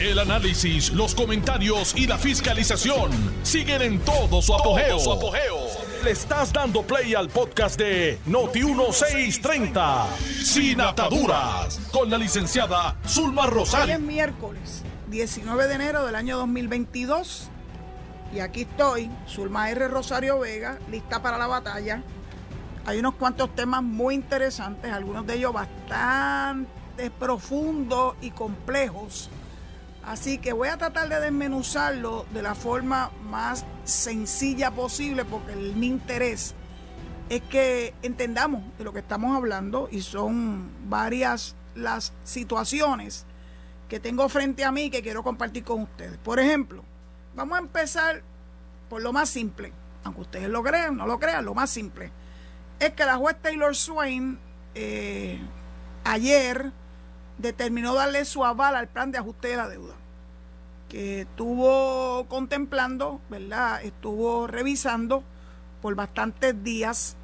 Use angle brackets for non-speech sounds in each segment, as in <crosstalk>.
El análisis, los comentarios y la fiscalización siguen en todo su apogeo. Le estás dando play al podcast de Noti1630, Sin Ataduras, con la licenciada Zulma Hoy Rosario. es miércoles 19 de enero del año 2022 y aquí estoy, Zulma R. Rosario Vega, lista para la batalla. Hay unos cuantos temas muy interesantes, algunos de ellos bastante profundos y complejos. Así que voy a tratar de desmenuzarlo de la forma más sencilla posible porque el, mi interés es que entendamos de lo que estamos hablando y son varias las situaciones que tengo frente a mí que quiero compartir con ustedes. Por ejemplo, vamos a empezar por lo más simple, aunque ustedes lo crean, no lo crean, lo más simple es que la juez Taylor Swain eh, ayer determinó darle su aval al plan de ajuste de la deuda que estuvo contemplando, ¿verdad? Estuvo revisando por bastantes días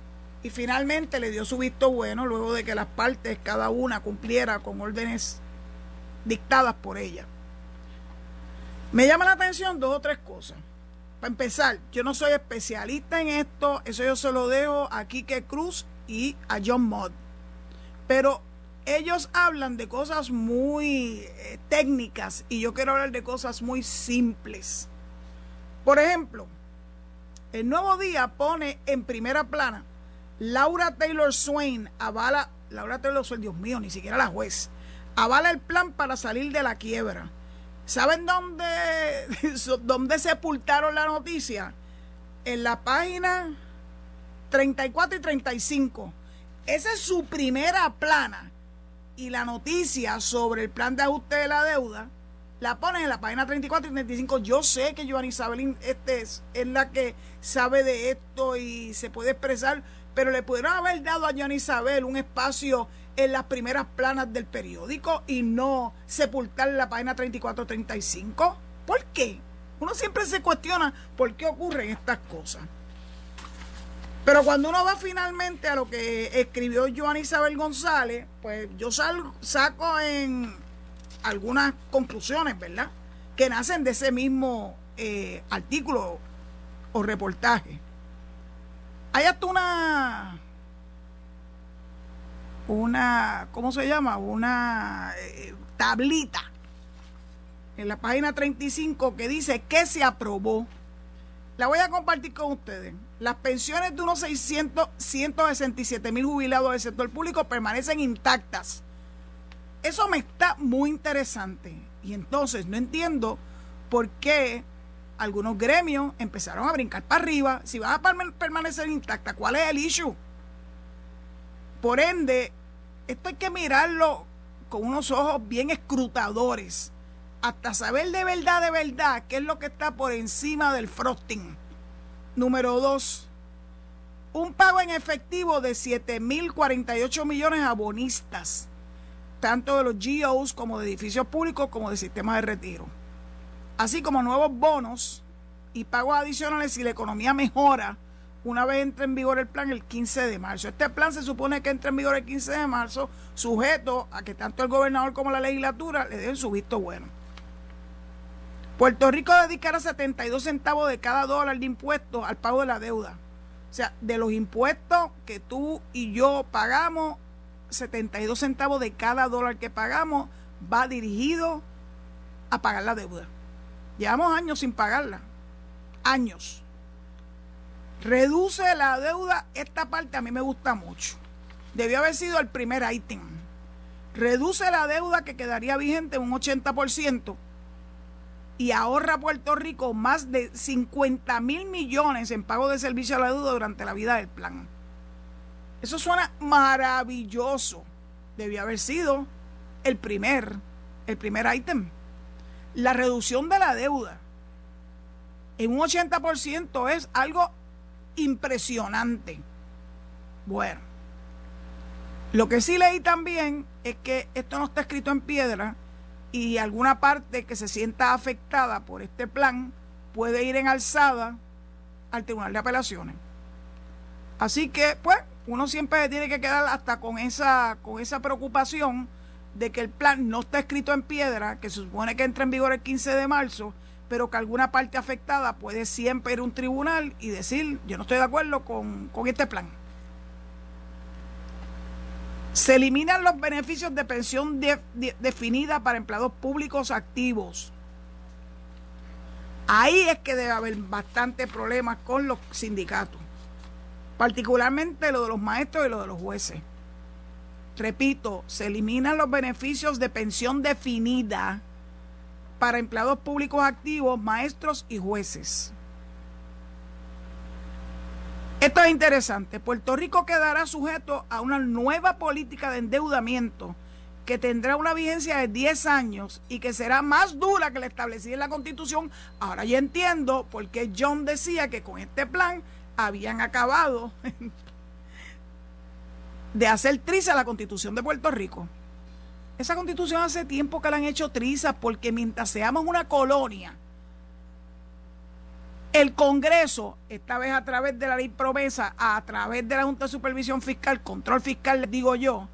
y finalmente le dio su visto bueno luego de que las partes cada una cumpliera con órdenes dictadas por ella. Me llama la atención dos o tres cosas. Para empezar, yo no soy especialista en esto, eso yo se lo dejo a Kike Cruz y a John Mott. Pero ellos hablan de cosas muy eh, técnicas y yo quiero hablar de cosas muy simples. Por ejemplo, el nuevo día pone en primera plana Laura Taylor Swain avala, Laura Taylor Swain, Dios mío, ni siquiera la juez, avala el plan para salir de la quiebra. ¿Saben dónde, <laughs> dónde sepultaron la noticia? En la página 34 y 35. Esa es su primera plana. Y la noticia sobre el plan de ajuste de la deuda la ponen en la página 34 y 35. Yo sé que Joan Isabel este es, es la que sabe de esto y se puede expresar, pero le pudieron haber dado a Joan Isabel un espacio en las primeras planas del periódico y no sepultar la página 34-35? ¿Por qué? Uno siempre se cuestiona por qué ocurren estas cosas. Pero cuando uno va finalmente a lo que escribió Joan Isabel González, pues yo salgo, saco en algunas conclusiones, ¿verdad? Que nacen de ese mismo eh, artículo o reportaje. Hay hasta una una, ¿cómo se llama? Una eh, tablita en la página 35 que dice que se aprobó. La voy a compartir con ustedes. Las pensiones de unos 600, 167 mil jubilados del sector público permanecen intactas. Eso me está muy interesante. Y entonces no entiendo por qué algunos gremios empezaron a brincar para arriba. Si van a permanecer intactas, ¿cuál es el issue? Por ende, esto hay que mirarlo con unos ojos bien escrutadores, hasta saber de verdad, de verdad, qué es lo que está por encima del frosting. Número dos, un pago en efectivo de 7.048 millones a bonistas, tanto de los GOs como de edificios públicos como de sistemas de retiro. Así como nuevos bonos y pagos adicionales si la economía mejora una vez entre en vigor el plan el 15 de marzo. Este plan se supone que entra en vigor el 15 de marzo, sujeto a que tanto el gobernador como la legislatura le den su visto bueno. Puerto Rico dedicará 72 centavos de cada dólar de impuestos al pago de la deuda. O sea, de los impuestos que tú y yo pagamos, 72 centavos de cada dólar que pagamos va dirigido a pagar la deuda. Llevamos años sin pagarla. Años. Reduce la deuda, esta parte a mí me gusta mucho. Debió haber sido el primer ítem. Reduce la deuda que quedaría vigente un 80% y ahorra Puerto Rico más de 50 mil millones en pago de servicio a la deuda durante la vida del plan. Eso suena maravilloso. Debió haber sido el primer, el primer ítem. La reducción de la deuda en un 80% es algo impresionante. Bueno, lo que sí leí también es que esto no está escrito en piedra y alguna parte que se sienta afectada por este plan puede ir en alzada al Tribunal de Apelaciones. Así que, pues, uno siempre tiene que quedar hasta con esa, con esa preocupación de que el plan no está escrito en piedra, que se supone que entra en vigor el 15 de marzo, pero que alguna parte afectada puede siempre ir a un tribunal y decir, yo no estoy de acuerdo con, este plan. Se eliminan los beneficios de pensión definida para empleados públicos activos. Ahí es que debe haber bastante problemas con los sindicatos, particularmente lo de los maestros y lo de los jueces. Repito, se eliminan los beneficios de pensión definida para empleados públicos activos, maestros y jueces. Esto es interesante. Puerto Rico quedará sujeto a una nueva política de endeudamiento que tendrá una vigencia de 10 años y que será más dura que la establecida en la Constitución. Ahora ya entiendo por qué John decía que con este plan habían acabado <laughs> de hacer triza la Constitución de Puerto Rico. Esa constitución hace tiempo que la han hecho trizas porque mientras seamos una colonia, el Congreso, esta vez a través de la ley promesa, a través de la Junta de Supervisión Fiscal, control fiscal, les digo yo,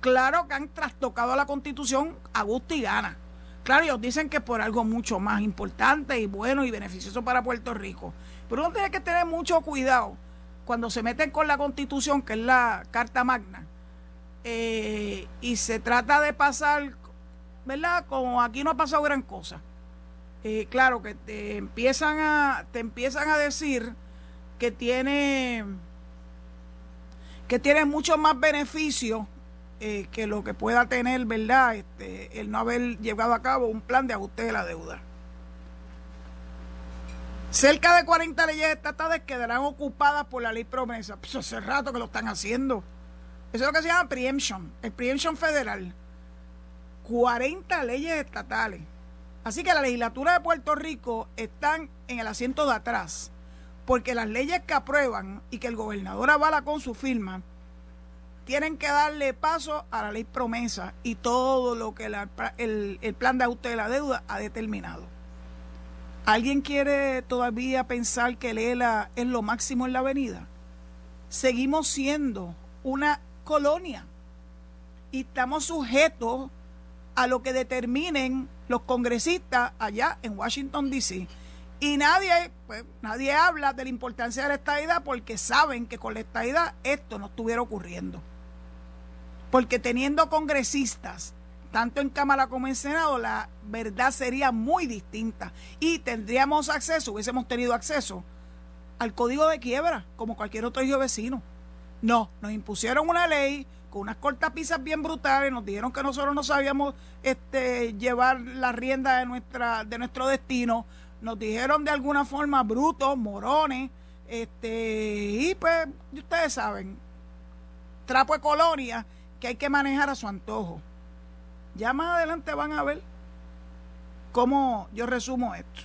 claro que han trastocado la constitución a gusto y gana. Claro, ellos dicen que por algo mucho más importante y bueno y beneficioso para Puerto Rico. Pero uno tiene que tener mucho cuidado cuando se meten con la constitución, que es la Carta Magna, eh, y se trata de pasar, ¿verdad? Como aquí no ha pasado gran cosa. Eh, claro que te empiezan a te empiezan a decir que tiene que tiene mucho más beneficio eh, que lo que pueda tener, ¿verdad? Este, el no haber llevado a cabo un plan de ajuste de la deuda. Cerca de 40 leyes estatales quedarán ocupadas por la ley promesa. Pues hace rato que lo están haciendo. Eso es lo que se llama preemption, el preemption federal. 40 leyes estatales. Así que la legislatura de Puerto Rico están en el asiento de atrás, porque las leyes que aprueban y que el gobernador avala con su firma, tienen que darle paso a la ley promesa y todo lo que el, el plan de ajuste de la deuda ha determinado. ¿Alguien quiere todavía pensar que Lela es lo máximo en la avenida? Seguimos siendo una colonia y estamos sujetos a lo que determinen los congresistas allá en Washington, D.C. Y nadie, pues, nadie habla de la importancia de la estadidad porque saben que con la estadidad esto no estuviera ocurriendo. Porque teniendo congresistas, tanto en Cámara como en Senado, la verdad sería muy distinta. Y tendríamos acceso, hubiésemos tenido acceso al código de quiebra, como cualquier otro hijo vecino. No, nos impusieron una ley con unas cortapisas bien brutales, nos dijeron que nosotros no sabíamos este, llevar la rienda de, nuestra, de nuestro destino, nos dijeron de alguna forma brutos, morones, este, y pues ustedes saben, trapo de colonia que hay que manejar a su antojo. Ya más adelante van a ver cómo yo resumo esto.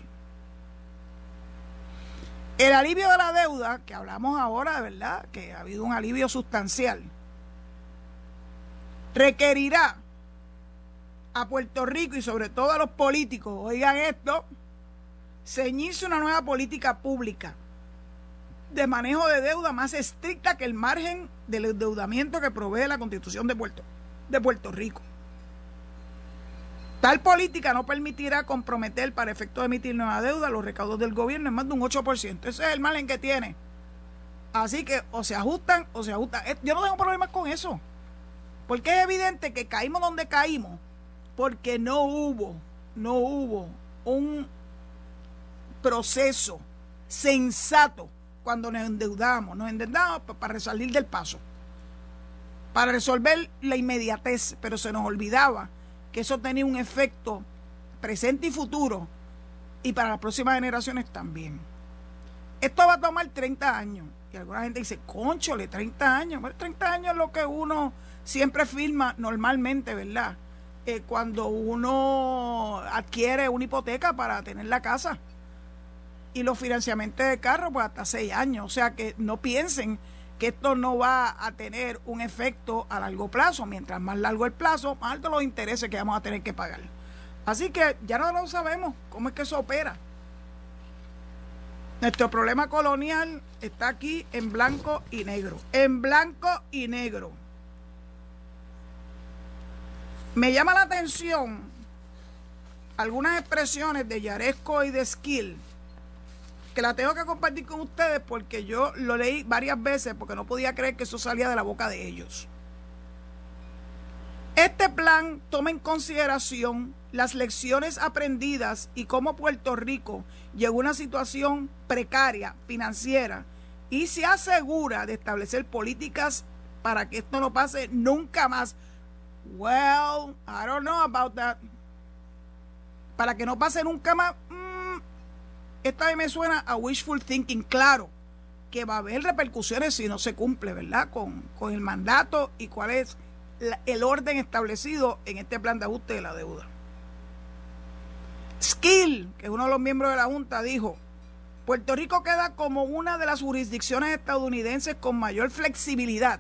El alivio de la deuda, que hablamos ahora, de verdad, que ha habido un alivio sustancial, requerirá a Puerto Rico y sobre todo a los políticos, oigan esto, ceñirse una nueva política pública de manejo de deuda más estricta que el margen del endeudamiento que provee la Constitución de Puerto, de Puerto Rico. Tal política no permitirá comprometer para efecto de emitir nueva deuda los recaudos del gobierno en más de un 8%. Ese es el mal en que tiene. Así que o se ajustan o se ajustan. Eh, yo no tengo problemas con eso. Porque es evidente que caímos donde caímos. Porque no hubo, no hubo un proceso sensato cuando nos endeudamos. Nos endeudamos para salir del paso. Para resolver la inmediatez. Pero se nos olvidaba que eso tenía un efecto presente y futuro y para las próximas generaciones también. Esto va a tomar 30 años. Y alguna gente dice, conchole, 30 años. Bueno, 30 años es lo que uno siempre firma normalmente, ¿verdad? Eh, cuando uno adquiere una hipoteca para tener la casa. Y los financiamientos de carro, pues hasta 6 años. O sea que no piensen que esto no va a tener un efecto a largo plazo. Mientras más largo el plazo, más altos los intereses que vamos a tener que pagar. Así que ya no lo sabemos cómo es que eso opera. Nuestro problema colonial está aquí en blanco y negro. En blanco y negro. Me llama la atención algunas expresiones de Yaresco y de Skill que la tengo que compartir con ustedes porque yo lo leí varias veces porque no podía creer que eso salía de la boca de ellos. Este plan toma en consideración las lecciones aprendidas y cómo Puerto Rico llegó a una situación precaria financiera y se asegura de establecer políticas para que esto no pase nunca más. Well, I don't know about that. Para que no pase nunca más. Mm, esta vez me suena a wishful thinking, claro, que va a haber repercusiones si no se cumple, ¿verdad? Con, con el mandato y cuál es el orden establecido en este plan de ajuste de la deuda. Skill, que es uno de los miembros de la Junta, dijo, Puerto Rico queda como una de las jurisdicciones estadounidenses con mayor flexibilidad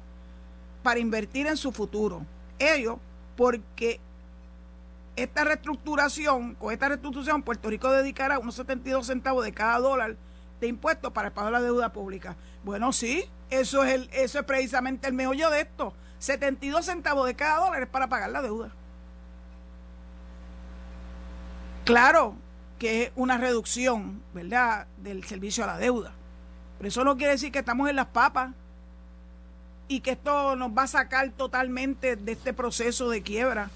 para invertir en su futuro. Ello porque esta reestructuración, con esta reestructuración, Puerto Rico dedicará unos 72 centavos de cada dólar de impuestos para de la deuda pública. Bueno, sí, eso es, el, eso es precisamente el meollo de esto. 72 centavos de cada dólar es para pagar la deuda. Claro que es una reducción, ¿verdad?, del servicio a la deuda. Pero eso no quiere decir que estamos en las papas y que esto nos va a sacar totalmente de este proceso de quiebra.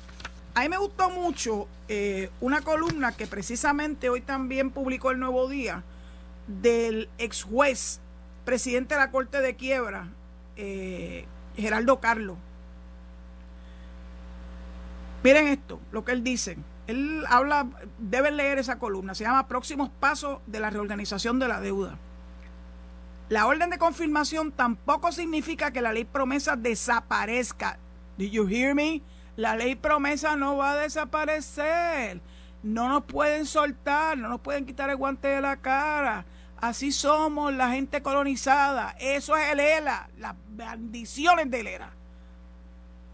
A mí me gustó mucho eh, una columna que precisamente hoy también publicó el Nuevo Día del ex juez, presidente de la Corte de Quiebra, eh, Geraldo Carlos. Miren esto, lo que él dice. Él habla, deben leer esa columna, se llama Próximos Pasos de la Reorganización de la Deuda. La orden de confirmación tampoco significa que la ley promesa desaparezca. Did you hear me? La ley promesa no va a desaparecer. No nos pueden soltar, no nos pueden quitar el guante de la cara. Así somos la gente colonizada. Eso es el ELA, las bendiciones del ELA.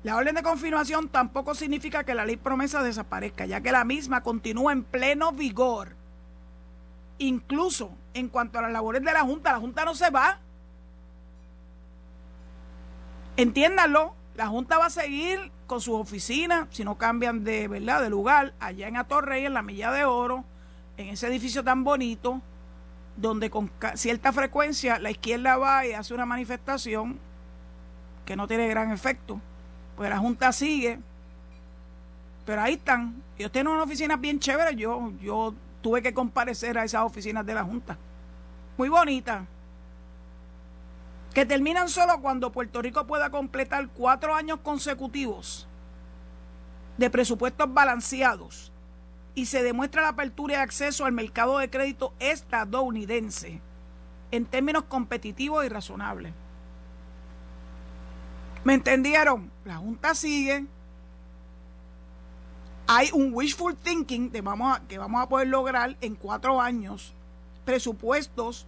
La orden de confirmación tampoco significa que la ley promesa desaparezca, ya que la misma continúa en pleno vigor. Incluso en cuanto a las labores de la Junta, la Junta no se va. Entiéndanlo, la Junta va a seguir con sus oficinas, si no cambian de, ¿verdad? de lugar, allá en Atorrey, en la Milla de Oro, en ese edificio tan bonito, donde con cierta frecuencia la izquierda va y hace una manifestación que no tiene gran efecto pues la Junta sigue. Pero ahí están. Ellos tienen una oficina bien chévere. Yo, yo tuve que comparecer a esas oficinas de la Junta. Muy bonita. Que terminan solo cuando Puerto Rico pueda completar cuatro años consecutivos de presupuestos balanceados y se demuestra la apertura de acceso al mercado de crédito estadounidense en términos competitivos y razonables. ¿Me entendieron? La Junta sigue. Hay un wishful thinking de que vamos a poder lograr en cuatro años presupuestos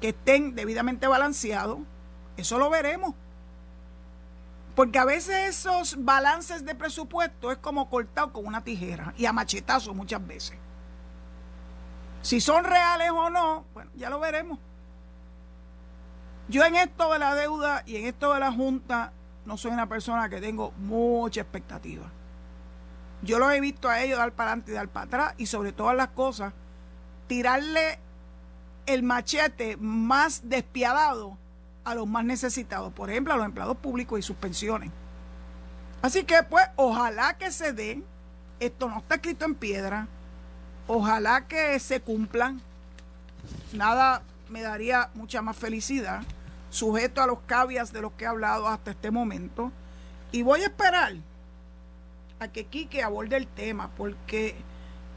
que estén debidamente balanceados. Eso lo veremos. Porque a veces esos balances de presupuesto es como cortado con una tijera y a machetazo muchas veces. Si son reales o no, bueno, ya lo veremos. Yo en esto de la deuda y en esto de la Junta no soy una persona que tengo mucha expectativa. Yo los he visto a ellos dar para adelante y dar para atrás y sobre todas las cosas tirarle el machete más despiadado a los más necesitados, por ejemplo a los empleados públicos y sus pensiones. Así que pues ojalá que se den, esto no está escrito en piedra, ojalá que se cumplan, nada me daría mucha más felicidad sujeto a los cavias de los que he hablado hasta este momento. Y voy a esperar a que Quique aborde el tema, porque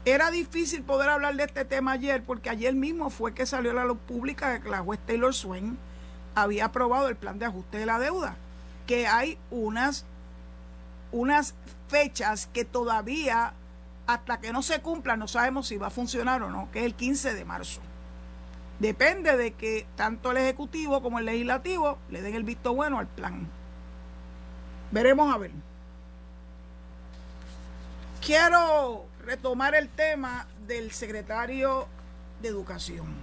era difícil poder hablar de este tema ayer, porque ayer mismo fue que salió la luz pública que la juez Taylor Swain había aprobado el plan de ajuste de la deuda, que hay unas, unas fechas que todavía, hasta que no se cumplan, no sabemos si va a funcionar o no, que es el 15 de marzo. Depende de que tanto el Ejecutivo como el Legislativo le den el visto bueno al plan. Veremos a ver. Quiero retomar el tema del secretario de Educación.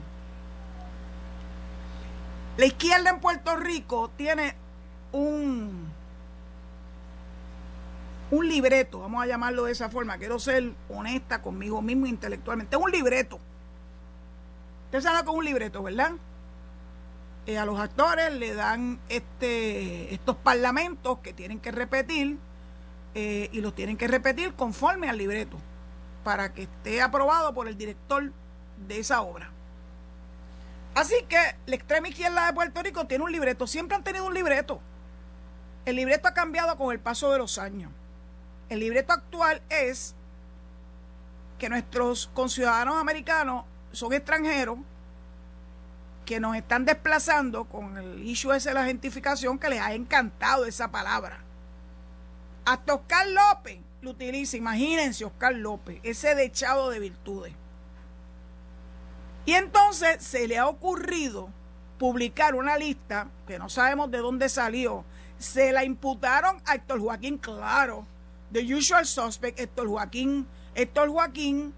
La izquierda en Puerto Rico tiene un un libreto, vamos a llamarlo de esa forma, quiero ser honesta conmigo mismo intelectualmente, un libreto. Usted sabe con un libreto, ¿verdad? Eh, a los actores le dan este, estos parlamentos que tienen que repetir eh, y los tienen que repetir conforme al libreto para que esté aprobado por el director de esa obra. Así que la extrema izquierda de Puerto Rico tiene un libreto, siempre han tenido un libreto. El libreto ha cambiado con el paso de los años. El libreto actual es que nuestros conciudadanos americanos son extranjeros que nos están desplazando con el issue ese de la gentificación que les ha encantado esa palabra. Hasta Oscar López lo utiliza, imagínense Oscar López, ese dechado de virtudes. Y entonces se le ha ocurrido publicar una lista que no sabemos de dónde salió. Se la imputaron a Héctor Joaquín, claro, The Usual Suspect, Héctor Joaquín, Héctor Joaquín,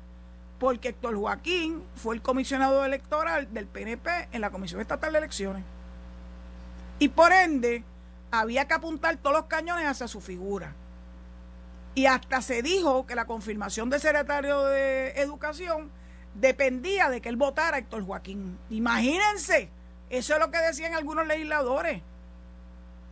porque Héctor Joaquín fue el comisionado electoral del PNP en la Comisión Estatal de Elecciones. Y por ende, había que apuntar todos los cañones hacia su figura. Y hasta se dijo que la confirmación del secretario de Educación dependía de que él votara a Héctor Joaquín. Imagínense, eso es lo que decían algunos legisladores.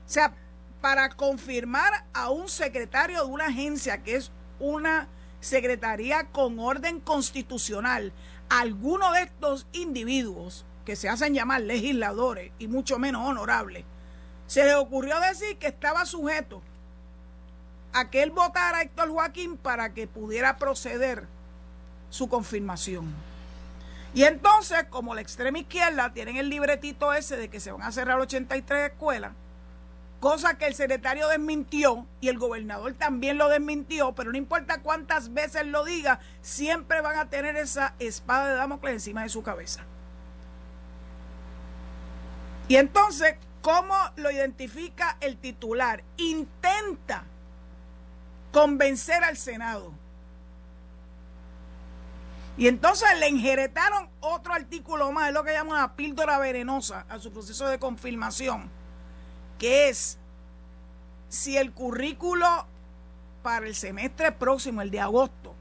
O sea, para confirmar a un secretario de una agencia que es una secretaría con orden constitucional, alguno de estos individuos que se hacen llamar legisladores y mucho menos honorables, se le ocurrió decir que estaba sujeto a que él votara a Héctor Joaquín para que pudiera proceder su confirmación. Y entonces, como la extrema izquierda tienen el libretito ese de que se van a cerrar 83 escuelas, cosa que el secretario desmintió y el gobernador también lo desmintió, pero no importa cuántas veces lo diga, siempre van a tener esa espada de Damocles encima de su cabeza. Y entonces, ¿cómo lo identifica el titular? Intenta convencer al Senado. Y entonces le injeretaron otro artículo más, es lo que llaman una píldora venenosa a su proceso de confirmación que es si el currículo para el semestre próximo, el de agosto,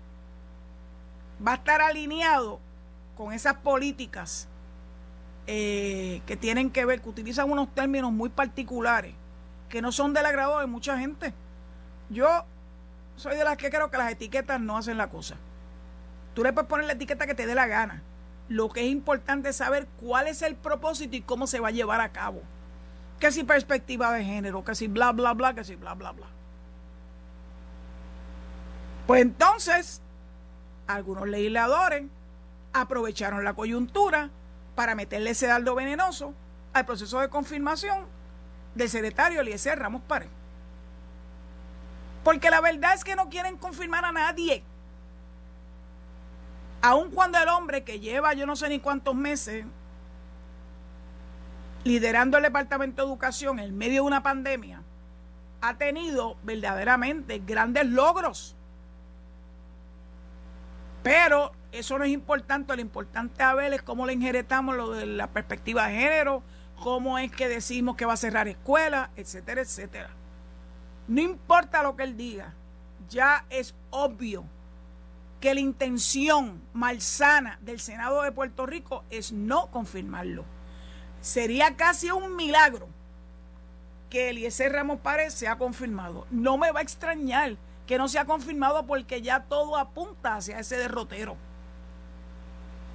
va a estar alineado con esas políticas eh, que tienen que ver, que utilizan unos términos muy particulares, que no son del agrado de mucha gente. Yo soy de las que creo que las etiquetas no hacen la cosa. Tú le puedes poner la etiqueta que te dé la gana. Lo que es importante es saber cuál es el propósito y cómo se va a llevar a cabo que si perspectiva de género, que si bla, bla, bla, que si bla, bla, bla. Pues entonces, algunos legisladores aprovecharon la coyuntura para meterle ese dardo venenoso al proceso de confirmación del secretario Eliezer Ramos Párez. Porque la verdad es que no quieren confirmar a nadie. Aun cuando el hombre que lleva yo no sé ni cuántos meses liderando el Departamento de Educación en medio de una pandemia, ha tenido verdaderamente grandes logros. Pero eso no es importante, lo importante a ver es cómo le injeretamos lo de la perspectiva de género, cómo es que decimos que va a cerrar escuelas, etcétera, etcétera. No importa lo que él diga, ya es obvio que la intención malsana del Senado de Puerto Rico es no confirmarlo. Sería casi un milagro que Eliezer Ramos Párez sea confirmado. No me va a extrañar que no sea confirmado porque ya todo apunta hacia ese derrotero.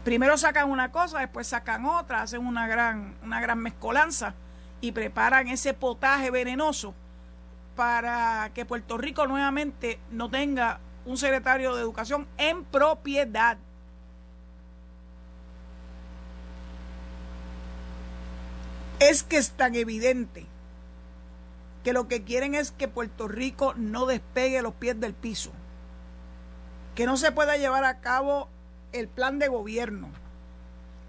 Primero sacan una cosa, después sacan otra, hacen una gran, una gran mezcolanza y preparan ese potaje venenoso para que Puerto Rico nuevamente no tenga un secretario de educación en propiedad. es que es tan evidente que lo que quieren es que Puerto Rico no despegue los pies del piso, que no se pueda llevar a cabo el plan de gobierno,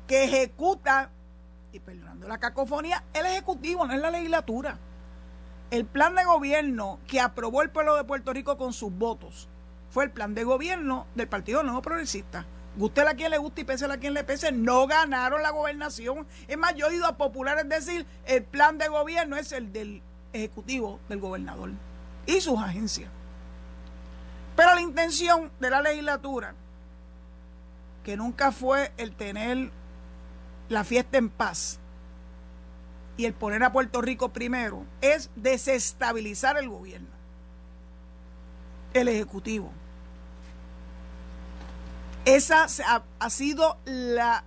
que ejecuta, y perdonando la cacofonía, el Ejecutivo, no es la legislatura. El plan de gobierno que aprobó el pueblo de Puerto Rico con sus votos fue el plan de gobierno del Partido Nuevo Progresista. Guste a quien le guste y pese a quien le pese, no ganaron la gobernación. Es más, yo he oído a populares decir, el plan de gobierno es el del ejecutivo del gobernador y sus agencias. Pero la intención de la legislatura, que nunca fue el tener la fiesta en paz y el poner a Puerto Rico primero, es desestabilizar el gobierno, el Ejecutivo. Esa ha, sido la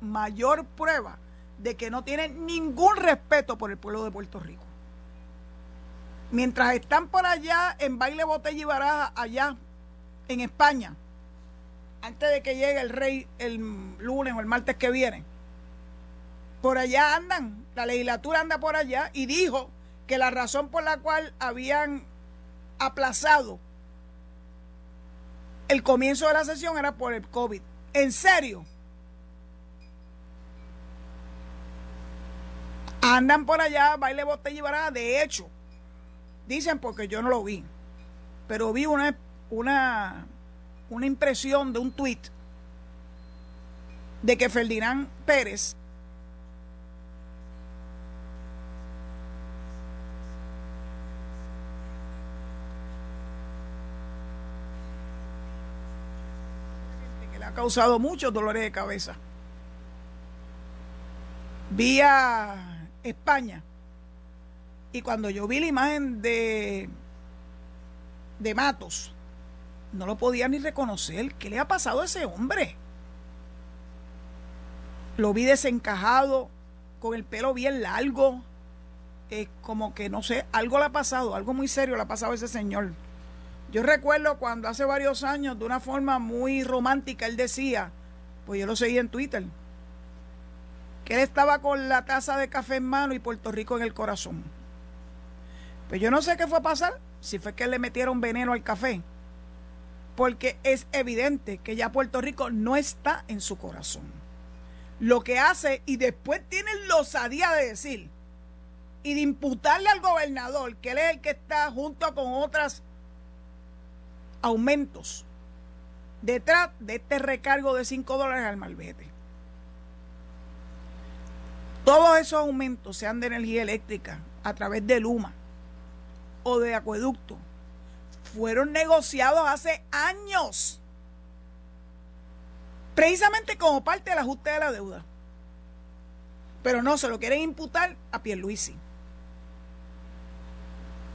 mayor prueba de que no tienen ningún respeto por el pueblo de Puerto Rico. Mientras están por allá en baile, botella y baraja, allá en España, antes de que llegue el rey el lunes o el martes que viene, por allá andan, la legislatura anda por allá y dijo que la razón por la cual habían aplazado el comienzo de la sesión era por el COVID. ¿En serio? Andan por allá, baile botella y baraja. De hecho, dicen porque yo no lo vi, pero vi una, una, una impresión de un tuit de que Ferdinand Pérez ha causado muchos dolores de cabeza. Vía España. Y cuando yo vi la imagen de, de Matos, no lo podía ni reconocer. ¿Qué le ha pasado a ese hombre? Lo vi desencajado, con el pelo bien largo. es como que no sé, algo le ha pasado, algo muy serio le ha pasado a ese señor. Yo recuerdo cuando hace varios años, de una forma muy romántica, él decía, pues yo lo seguí en Twitter, que él estaba con la taza de café en mano y Puerto Rico en el corazón. Pues yo no sé qué fue a pasar, si fue que le metieron veneno al café, porque es evidente que ya Puerto Rico no está en su corazón. Lo que hace, y después tiene la osadía de decir, y de imputarle al gobernador, que él es el que está junto con otras aumentos detrás de este recargo de 5 dólares al malvete. Todos esos aumentos, sean de energía eléctrica, a través de Luma o de acueducto, fueron negociados hace años, precisamente como parte del ajuste de la deuda. Pero no, se lo quieren imputar a Pierluisi.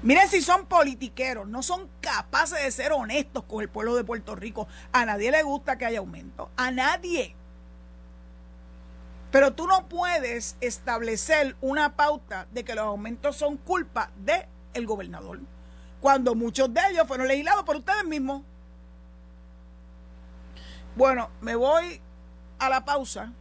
Miren si son politiqueros, no son capaces de ser honestos con el pueblo de Puerto Rico. A nadie le gusta que haya aumento, a nadie. Pero tú no puedes establecer una pauta de que los aumentos son culpa del el gobernador, cuando muchos de ellos fueron legislados por ustedes mismos. Bueno, me voy a la pausa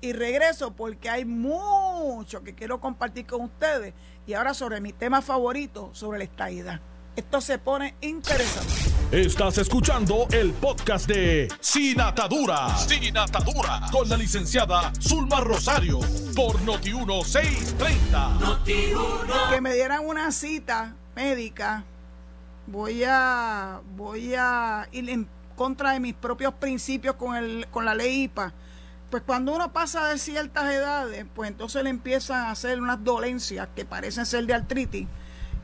y regreso porque hay mucho que quiero compartir con ustedes y ahora sobre mi tema favorito, sobre la estadidad. Esto se pone interesante. Estás escuchando el podcast de Sin Atadura. Sin Atadura. Con la licenciada Zulma Rosario. Por Noti1630. Que me dieran una cita médica. Voy a, voy a ir en contra de mis propios principios con, el, con la ley IPA pues cuando uno pasa de ciertas edades, pues entonces le empiezan a hacer unas dolencias que parecen ser de artritis.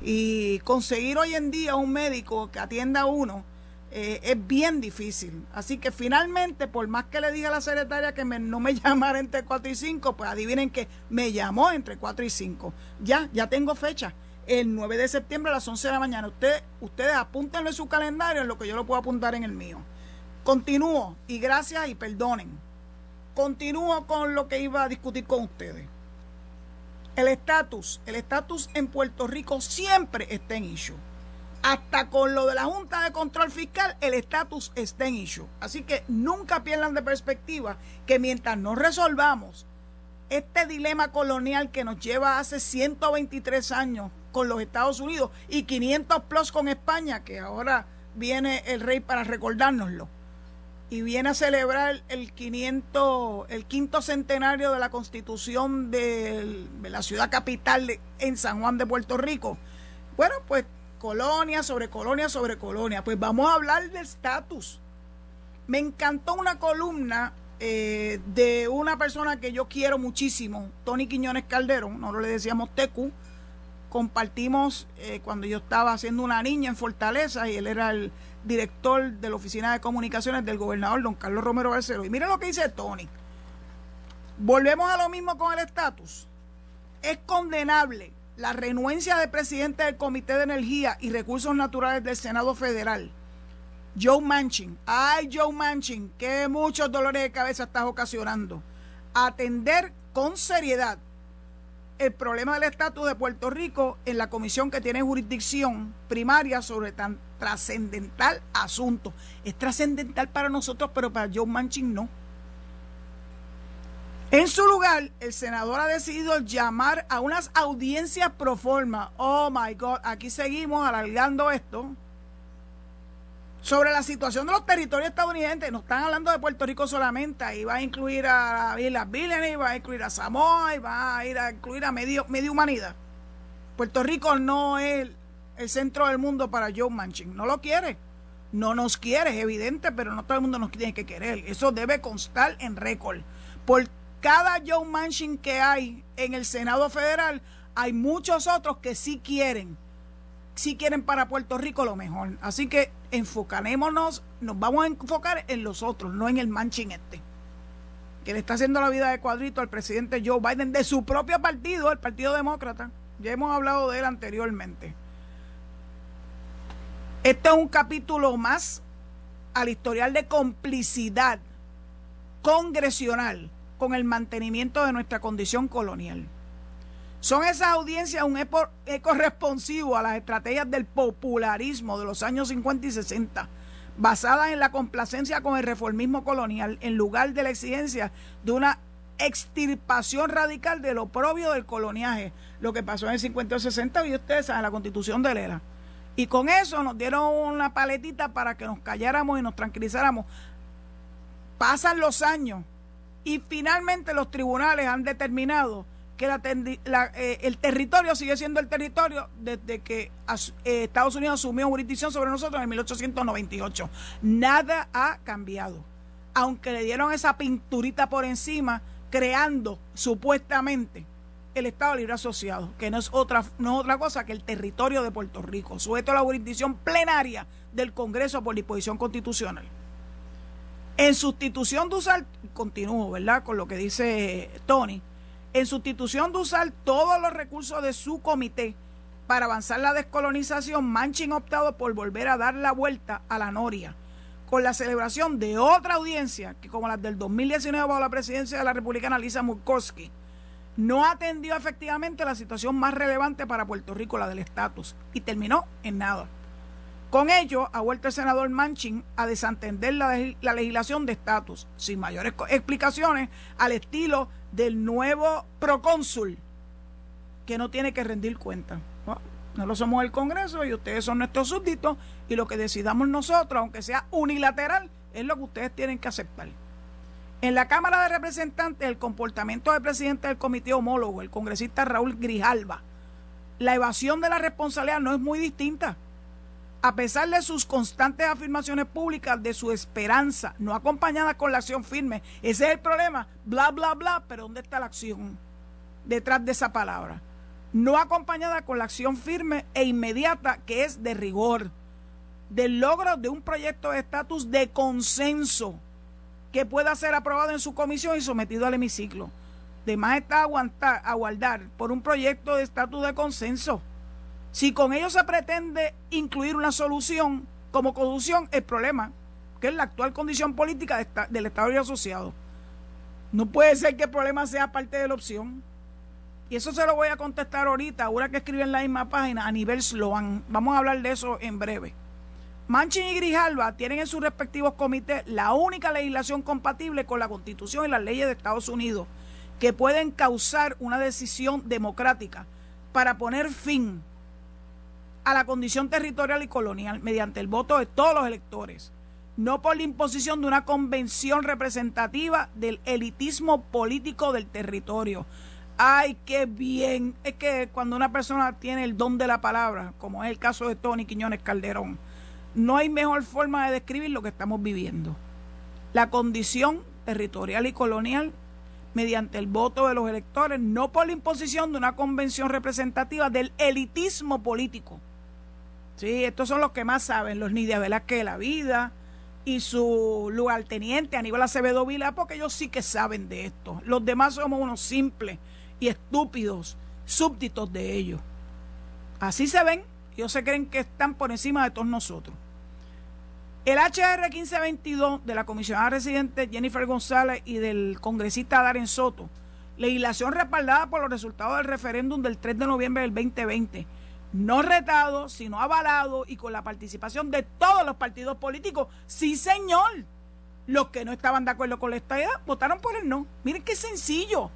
Y conseguir hoy en día un médico que atienda a uno eh, es bien difícil. Así que finalmente, por más que le diga a la secretaria que no me <laughs> llamara entre 4 y 5, pues adivinen que me llamó entre 4 y 5. Ya, ya tengo fecha. El 9 de septiembre a las 11 de la mañana. Usted, ustedes apúntenlo en su calendario en lo que yo lo puedo apuntar en el mío. Continúo y gracias y perdonen Continúo con lo que iba a discutir con ustedes. El estatus, el estatus en Puerto Rico siempre está en issue. Hasta con lo de la Junta de Control Fiscal, el estatus está en issue. Así que nunca pierdan de perspectiva que mientras no resolvamos este dilema colonial que nos lleva hace 123 años con los Estados Unidos y 500 plus con España, que ahora viene el rey para recordárnoslo y viene a celebrar el 500, el quinto centenario de la constitución de, la ciudad capital en San Juan de Puerto Rico. Bueno, pues colonia sobre colonia sobre colonia. Pues vamos a hablar de estatus. Me encantó una columna eh, de una persona que yo quiero muchísimo, Tony Quiñones Calderón, nosotros le decíamos Tecu. Compartimos eh, cuando yo estaba haciendo una niña en Fortaleza y él era el director de la Oficina de Comunicaciones del gobernador, don Carlos Romero Barceló. Y mire lo que dice Tony. Volvemos a lo mismo con el estatus. Es condenable la renuencia del presidente del Comité de Energía y Recursos Naturales del Senado Federal, Joe Manchin. Ay, Joe Manchin, que muchos dolores de cabeza estás ocasionando. Atender con seriedad el problema del estatus de Puerto Rico en la comisión que tiene jurisdicción primaria sobre tan trascendental asunto. Es trascendental para nosotros, pero para Joe Manchin no. En su lugar, el senador ha decidido llamar a unas audiencias pro forma. Oh my God, aquí seguimos alargando esto. Sobre la situación de los territorios estadounidenses, no están hablando de Puerto Rico solamente, ahí va a incluir a las Vírgenes, va a incluir a Samoa, y va a ir a incluir a medio, medio humanidad. Puerto Rico no es el centro del mundo para Joe Manchin, no lo quiere. No nos quiere, es evidente, pero no todo el mundo nos tiene que querer. Eso debe constar en récord. Por cada Joe Manchin que hay en el Senado Federal, hay muchos otros que sí quieren, sí quieren para Puerto Rico lo mejor. Así que enfocarémonos, nos vamos a enfocar en los otros, no en el Manchin este, que le está haciendo la vida de cuadrito al presidente Joe Biden de su propio partido, el Partido Demócrata. Ya hemos hablado de él anteriormente. Este es un capítulo más al historial de complicidad congresional con el mantenimiento de nuestra condición colonial. Son esas audiencias un eco, responsivo a las estrategias del popularismo de los años 50 y 60, basadas en la complacencia con el reformismo colonial, en lugar de la exigencia de una extirpación radical de lo propio del coloniaje, lo que pasó en el 50 y 60 y ustedes saben, la constitución de Lela. Y con eso nos dieron una paletita para que nos calláramos y nos tranquilizáramos. Pasan los años y finalmente los tribunales han determinado que eh, el territorio sigue siendo el territorio desde que eh, Estados Unidos asumió jurisdicción sobre nosotros en 1898. Nada ha cambiado. Aunque le dieron esa pinturita por encima, creando supuestamente el Estado Libre Asociado, que no es otra, no otra cosa que el territorio de Puerto Rico, sujeto a la jurisdicción plenaria del Congreso por disposición constitucional. En sustitución de usar, continúo, ¿verdad? Con lo que dice Tony, en sustitución de usar todos los recursos de su comité para avanzar la descolonización, Manchin ha optado por volver a dar la vuelta a la noria, con la celebración de otra audiencia que, como las del 2019 bajo la presidencia de la republicana Lisa Murkowski, no atendió efectivamente la situación más relevante para Puerto Rico, la del estatus, y terminó en nada. Con ello, ha vuelto el senador Manchin a desentender la, legislación de estatus, sin mayores explicaciones, al estilo del nuevo procónsul, que no tiene que rendir cuenta. No, lo somos el Congreso y ustedes son nuestros súbditos, y lo que decidamos nosotros, aunque sea unilateral, es lo que ustedes tienen que aceptar. En la Cámara de Representantes, el comportamiento del presidente del comité homólogo, el congresista Raúl Grijalva, la evasión de la responsabilidad no es muy distinta a pesar de sus constantes afirmaciones públicas de su esperanza, no acompañada con la acción firme. Ese es el problema, bla, bla, bla, pero ¿dónde está la acción detrás de esa palabra? No acompañada con la acción firme e inmediata que es de rigor, del logro de un proyecto de estatus de consenso que pueda ser aprobado en su comisión y sometido al hemiciclo. De más está aguantar, aguardar por un proyecto de estatus de consenso si con ello se pretende incluir una solución como solución el problema, que es la actual condición política del Estado y asociado. No puede ser que el problema sea parte de la opción. Y eso se lo voy a contestar ahorita, ahora que escriben en la misma página, a nivel Sloan. Vamos a hablar de eso en breve. Manchin y Grijalva tienen en sus respectivos comités la única legislación compatible con la Constitución y las leyes de Estados Unidos que pueden causar una decisión democrática para poner fin a la condición territorial y colonial mediante el voto de todos los electores, no por la imposición de una convención representativa del elitismo político del territorio. Ay, qué bien. Es que cuando una persona tiene el don de la palabra, como es el caso de Tony Quiñones Calderón, no hay mejor forma de describir lo que estamos viviendo. La condición territorial y colonial mediante el voto de los electores, no por la imposición de una convención representativa del elitismo político Sí, estos son los que más saben, los Nidia Velázquez de la vida y su lugarteniente Aníbal Acevedo Vila, porque ellos sí que saben de esto. Los demás somos unos simples y estúpidos súbditos de ellos. Así se ven, ellos se creen que están por encima de todos nosotros. El HR 1522 de la comisionada residente Jennifer González y del congresista Darren Soto, legislación respaldada por los resultados del referéndum del 3 de noviembre del 2020, no retado, sino avalado y con la participación de todos los partidos políticos. Sí, señor. Los que no estaban de acuerdo con la estadía votaron por el no. Miren qué sencillo.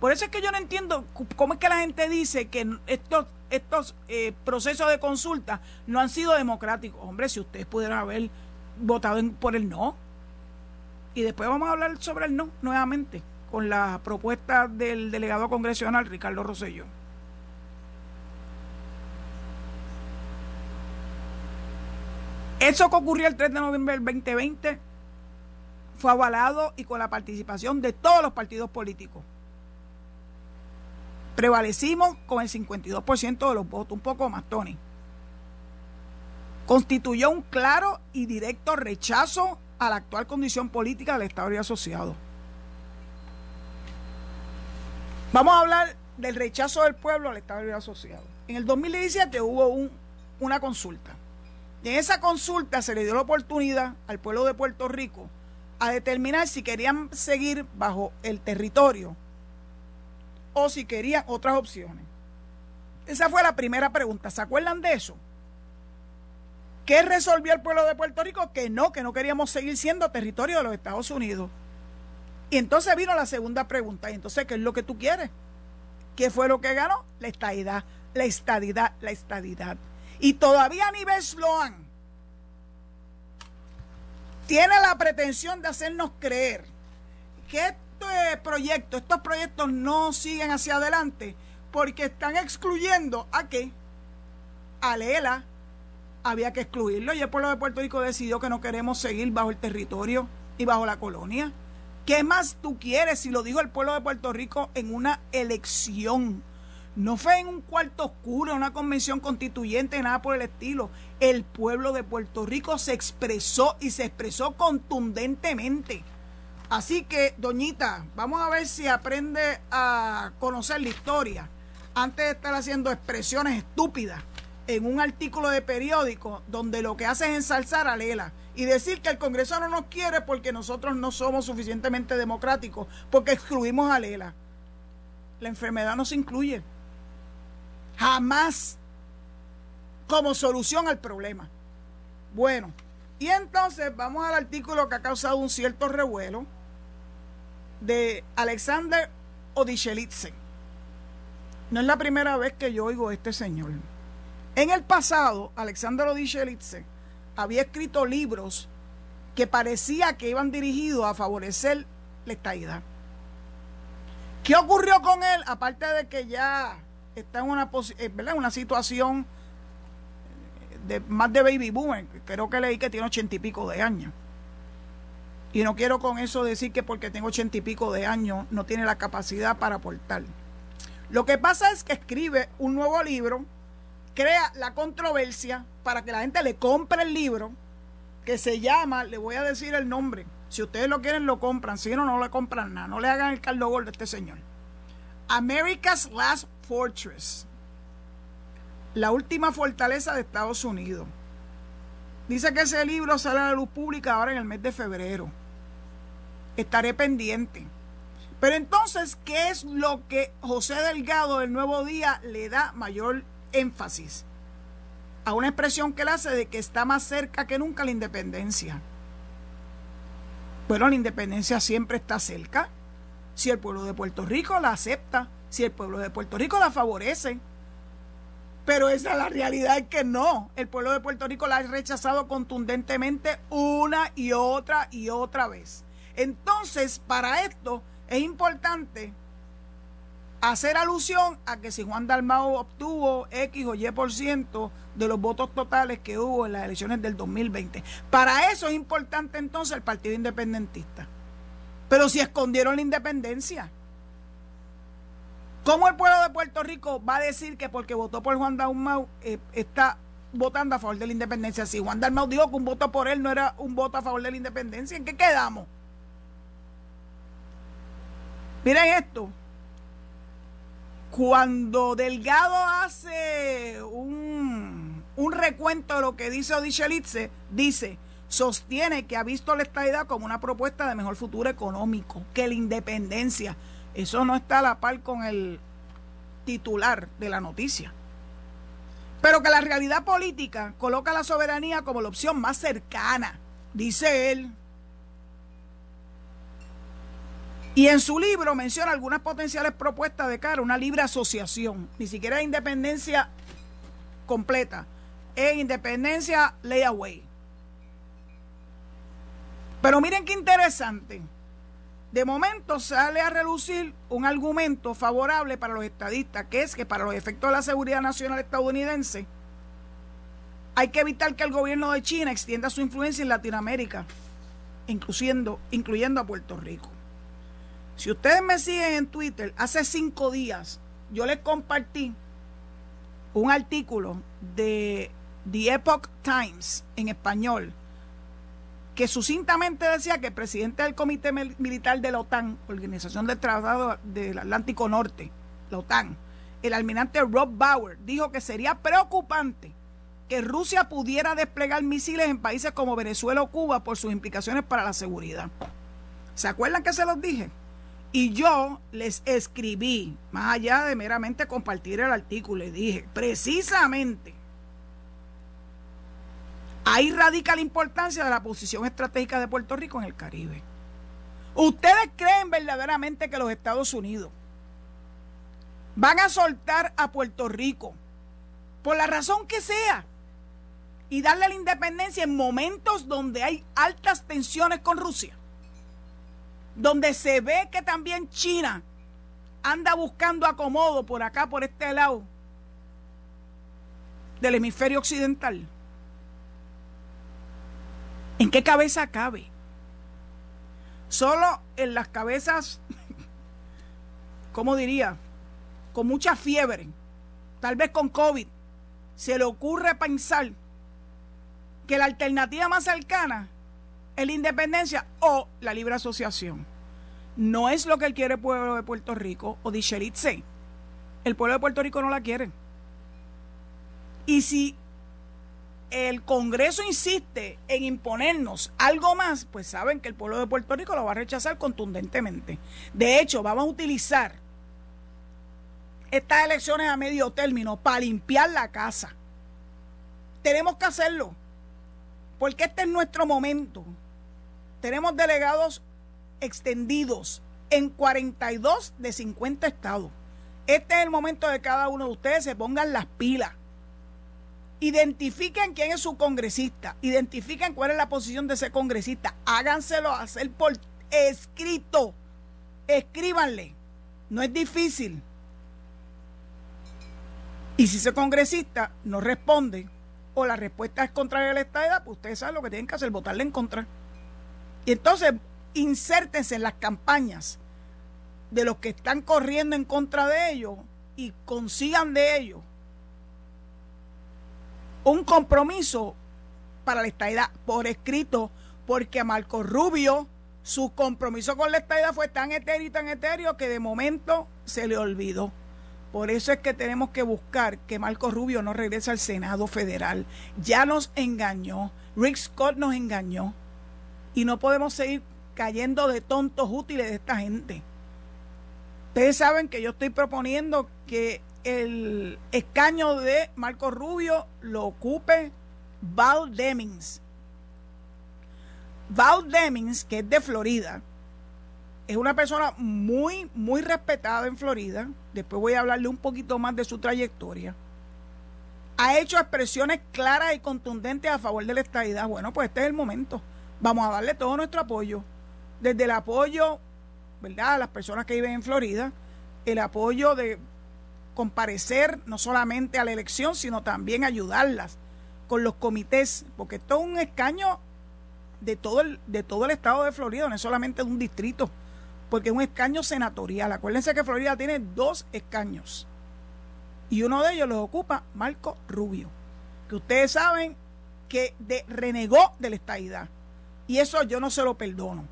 Por eso es que yo no entiendo cómo es que la gente dice que estos, estos eh, procesos de consulta no han sido democráticos. Hombre, si ustedes pudieran haber votado por el no. Y después vamos a hablar sobre el no nuevamente con la propuesta del delegado congresional Ricardo Rosselló. Eso que ocurrió el 3 de noviembre del 2020 fue avalado y con la participación de todos los partidos políticos. Prevalecimos con el 52% de los votos, un poco más, Tony. Constituyó un claro y directo rechazo a la actual condición política del Estado y asociado. Vamos a hablar del rechazo del pueblo al Estado y asociado. En el 2017 hubo una consulta en esa consulta se le dio la oportunidad al pueblo de Puerto Rico a determinar si querían seguir bajo el territorio o si querían otras opciones. Esa fue la primera pregunta. ¿Se acuerdan de eso? ¿Qué resolvió el pueblo de Puerto Rico? Que no, que no queríamos seguir siendo territorio de los Estados Unidos. Y entonces vino la segunda pregunta. ¿Y entonces qué es lo que tú quieres? ¿Qué fue lo que ganó? La estadidad, la estadidad, la estadidad. Y todavía nivel Sloan tiene la pretensión de hacernos creer que este proyecto, estos proyectos no siguen hacia adelante porque están excluyendo a qué? A Lela. Había que excluirlo y el pueblo de Puerto Rico decidió que no queremos seguir bajo el territorio y bajo la colonia. ¿Qué más tú quieres si lo dijo el pueblo de Puerto Rico en una elección? No fue en un cuarto oscuro, en una convención constituyente, nada por el estilo. El pueblo de Puerto Rico se expresó y se expresó contundentemente. Así que, doñita, vamos a ver si aprende a conocer la historia antes de estar haciendo expresiones estúpidas en un artículo de periódico donde lo que hace es ensalzar a Lela y decir que el Congreso no nos quiere porque nosotros no somos suficientemente democráticos, porque excluimos a Lela. La enfermedad no se incluye jamás como solución al problema. Bueno, y entonces vamos al artículo que ha causado un cierto revuelo de Alexander Odichelitze. No es la primera vez que yo oigo a este señor. En el pasado, Alexander Odichelitze había escrito libros que parecía que iban dirigidos a favorecer la estadidad. ¿Qué ocurrió con él? Aparte de que ya está en una, eh, una situación de más de baby boomer. Creo que leí que tiene ochenta y pico de años. Y no quiero con eso decir que porque tengo ochenta y pico de años no tiene la capacidad para aportar. Lo que pasa es que escribe un nuevo libro, crea la controversia para que la gente le compre el libro, que se llama, le voy a decir el nombre, si ustedes lo quieren lo compran, si no, no le compran nada, no le hagan el caldo gordo a este señor. America's Last Fortress, la última fortaleza de Estados Unidos. Dice que ese libro sale a la luz pública ahora en el mes de febrero. Estaré pendiente. Pero entonces, ¿qué es lo que José Delgado del Nuevo Día le da mayor énfasis? A una expresión que él hace de que está más cerca que nunca la independencia. Bueno, la independencia siempre está cerca si el pueblo de Puerto Rico la acepta, si el pueblo de Puerto Rico la favorece. Pero esa es la realidad es que no. El pueblo de Puerto Rico la ha rechazado contundentemente una y otra y otra vez. Entonces, para esto es importante hacer alusión a que si Juan Dalmao obtuvo X o Y por ciento de los votos totales que hubo en las elecciones del 2020. Para eso es importante entonces el Partido Independentista. Pero si escondieron la independencia. ¿Cómo el pueblo de Puerto Rico va a decir que porque votó por Juan Dalmau eh, está votando a favor de la independencia. Si Juan Dalmau dijo que un voto por él no era un voto a favor de la independencia, ¿en qué quedamos? Miren esto. Cuando Delgado hace un, un recuento de lo que dice Odichelitze, dice, sostiene que ha visto la estabilidad como una propuesta de mejor futuro económico que la independencia. Eso no está a la par con el titular de la noticia. Pero que la realidad política coloca la soberanía como la opción más cercana, dice él. Y en su libro menciona algunas potenciales propuestas de cara a una libre asociación, ni siquiera independencia completa, es independencia layaway. Pero miren qué interesante. De momento sale a relucir un argumento favorable para los estadistas, que es que para los efectos de la seguridad nacional estadounidense hay que evitar que el gobierno de China extienda su influencia en Latinoamérica, incluyendo, incluyendo a Puerto Rico. Si ustedes me siguen en Twitter, hace cinco días yo les compartí un artículo de The Epoch Times en español que sucintamente decía que el presidente del Comité Militar de la OTAN, Organización del Tratado del Atlántico Norte, la OTAN, el almirante Rob Bauer, dijo que sería preocupante que Rusia pudiera desplegar misiles en países como Venezuela o Cuba por sus implicaciones para la seguridad. ¿Se acuerdan que se los dije? Y yo les escribí, más allá de meramente compartir el artículo, les dije, precisamente, Ahí radica la importancia de la posición estratégica de Puerto Rico en el Caribe. ¿Ustedes creen verdaderamente que los Estados Unidos van a soltar a Puerto Rico por la razón que sea y darle la independencia en momentos donde hay altas tensiones con Rusia? Donde se ve que también China anda buscando acomodo por acá, por este lado del hemisferio occidental. ¿En qué cabeza cabe? Solo en las cabezas, <laughs> ¿cómo diría? Con mucha fiebre, tal vez con COVID, se le ocurre pensar que la alternativa más cercana es la independencia o la libre asociación. No es lo que quiere el pueblo de Puerto Rico o Dicheritze. El pueblo de Puerto Rico no la quiere. Y si el Congreso insiste en imponernos algo más, pues saben que el pueblo de Puerto Rico lo va a rechazar contundentemente. De hecho, vamos a utilizar estas elecciones a medio término para limpiar la casa. Tenemos que hacerlo, porque este es nuestro momento. Tenemos delegados extendidos en 42 de 50 estados. Este es el momento de cada uno de ustedes se pongan las pilas Identifiquen quién es su congresista, identifiquen cuál es la posición de ese congresista, háganselo hacer por escrito, escríbanle, no es difícil. Y si ese congresista no responde o la respuesta es contraria a la estadidad, pues ustedes saben lo que tienen que hacer, votarle en contra. Y entonces, insértense en las campañas de los que están corriendo en contra de ellos y consigan de ellos un compromiso para la estadidad por escrito, porque Marco Rubio su compromiso con la estadidad fue tan etéreo y tan etéreo que de momento se le olvidó. Por eso es que tenemos que buscar que Marco Rubio no regrese al Senado Federal. Ya nos engañó, Rick Scott nos engañó y no podemos seguir cayendo de tontos útiles de esta gente. Ustedes saben que yo estoy proponiendo que el escaño de Marco Rubio lo ocupe Val Demings. Val Demings, que es de Florida, es una persona muy, muy respetada en Florida. Después voy a hablarle un poquito más de su trayectoria. Ha hecho expresiones claras y contundentes a favor de la estadidad. Bueno, pues este es el momento. Vamos a darle todo nuestro apoyo. Desde el apoyo, ¿verdad?, a las personas que viven en Florida, el apoyo de comparecer no solamente a la elección, sino también ayudarlas con los comités, porque esto es un escaño de todo el, de todo el estado de Florida, no es solamente de un distrito, porque es un escaño senatorial. Acuérdense que Florida tiene dos escaños y uno de ellos los ocupa Marco Rubio. que ustedes saben que de, renegó de la estadidad. Y eso yo no se lo perdono.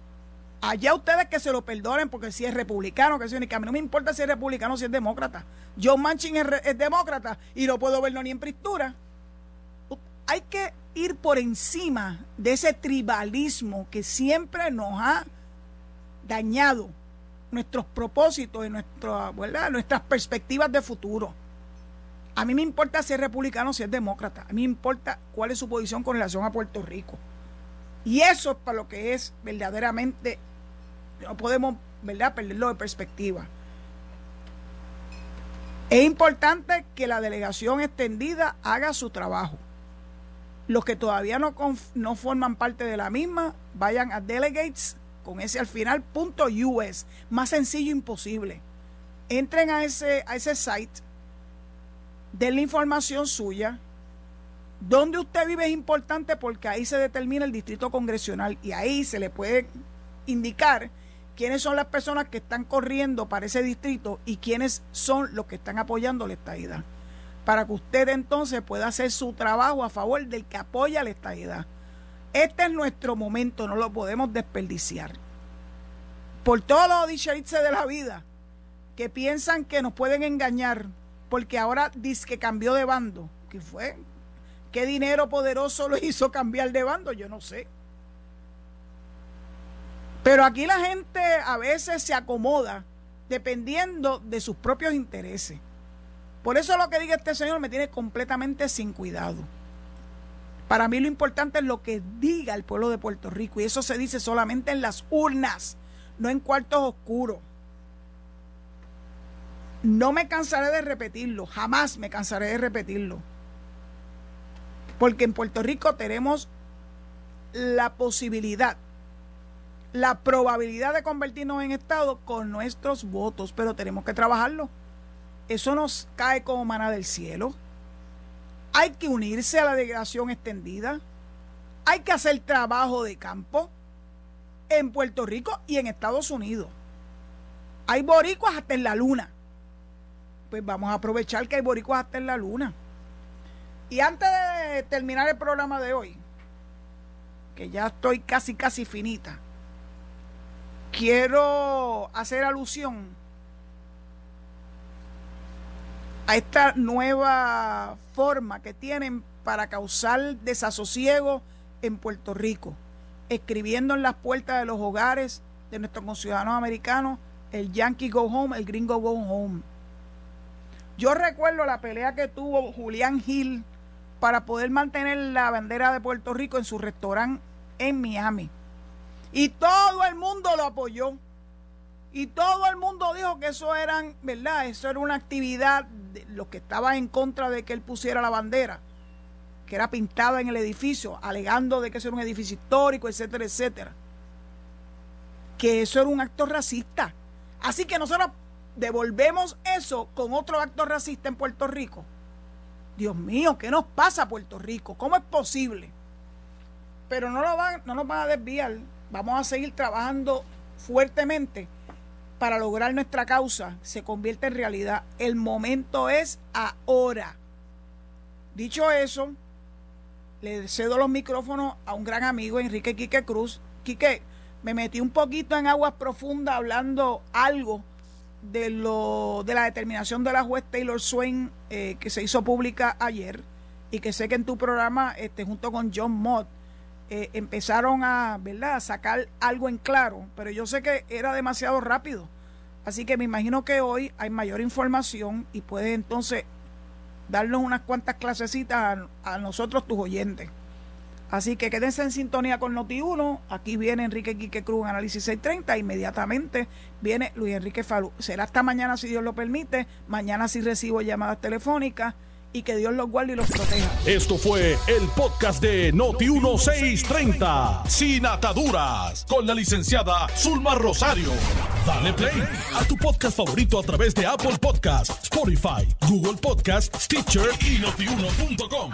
Allá ustedes que se lo perdonen porque si es republicano, que si que a mí no me importa si es republicano o si es demócrata. John Manchin es, demócrata y no puedo verlo ni en pristura. Hay que ir por encima de ese tribalismo que siempre nos ha dañado nuestros propósitos y nuestras perspectivas de futuro. A mí me importa si es republicano o si es demócrata. A mí me importa cuál es su posición con relación a Puerto Rico. Y eso es para lo que es verdaderamente, no podemos ¿verdad? perderlo de perspectiva. Es importante que la delegación extendida haga su trabajo. Los que todavía no, no forman parte de la misma, vayan a delegates con ese al final punto US. Más sencillo imposible. Entren a ese, a ese site, den la información suya. Donde usted vive es importante porque ahí se determina el distrito congresional y ahí se le puede indicar quiénes son las personas que están corriendo para ese distrito y quiénes son los que están apoyando la estadidad. Para que usted entonces pueda hacer su trabajo a favor del que apoya la estadidad. Este es nuestro momento, no lo podemos desperdiciar. Por todos los dicherices de la vida que piensan que nos pueden engañar porque ahora dice que cambió de bando, que fue, qué dinero poderoso lo hizo cambiar de bando, yo no sé. Pero aquí la gente a veces se acomoda dependiendo de sus propios intereses. Por eso lo que diga este señor me tiene completamente sin cuidado. Para mí lo importante es lo que diga el pueblo de Puerto Rico y eso se dice solamente en las urnas, no en cuartos oscuros. No me cansaré de repetirlo, jamás me cansaré de repetirlo. Porque en Puerto Rico tenemos la posibilidad la probabilidad de convertirnos en Estado con nuestros votos, pero tenemos que trabajarlo. Eso nos cae como mana del cielo. Hay que unirse a la delegación extendida. Hay que hacer trabajo de campo en Puerto Rico y en Estados Unidos. Hay boricuas hasta en la luna. Pues vamos a aprovechar que hay boricuas hasta en la luna. Y antes de terminar el programa de hoy, que ya estoy casi, casi finita, quiero hacer alusión a esta nueva forma que tienen para causar desasosiego en Puerto Rico, escribiendo en las puertas de los hogares de nuestros conciudadanos americanos el Yankee Go Home, el Gringo Go Home. Yo recuerdo la pelea que tuvo Julián Hill para poder mantener la bandera de Puerto Rico en su restaurante en Miami. Y todo el mundo lo apoyó. Y todo el mundo dijo que eso eran, ¿verdad? Eso era una actividad de los que estaban en contra de que él pusiera la bandera, que era pintada en el edificio, alegando de que eso era un edificio histórico, etcétera, etcétera. Que eso era un acto racista. Así que nosotros devolvemos eso con otro acto racista en Puerto Rico. Dios mío, ¿qué nos pasa a Puerto Rico? ¿Cómo es posible? Pero no, lo van, no nos van a desviar vamos a seguir trabajando fuertemente para lograr nuestra causa se convierte en realidad. El momento es ahora. Dicho eso, le cedo los micrófonos a un gran amigo, Enrique Quique Cruz. Quique, me metí un poquito en aguas profundas hablando algo de lo de la determinación de la juez Taylor Swain eh, que se hizo pública ayer y que sé que en tu programa este, junto con John Mott eh, empezaron a, ¿verdad? a sacar algo en claro, pero yo sé que era demasiado rápido. Así que me imagino que hoy hay mayor información y puedes entonces darnos unas cuantas clasecitas a, nosotros, tus oyentes. Así que quédense en sintonía con Noti1. Aquí viene Enrique Quique Cruz Análisis 630. Inmediatamente viene Luis Enrique Falú. Será hasta mañana si Dios lo permite. Mañana si recibo llamadas telefónicas y que Dios los guarde y los proteja. Esto fue el podcast de Noti 1630, sin ataduras, con la licenciada Zulma Rosario. Dale play a tu podcast favorito a través de Apple Podcasts, Spotify, Google Podcasts, Stitcher y notiuno.com.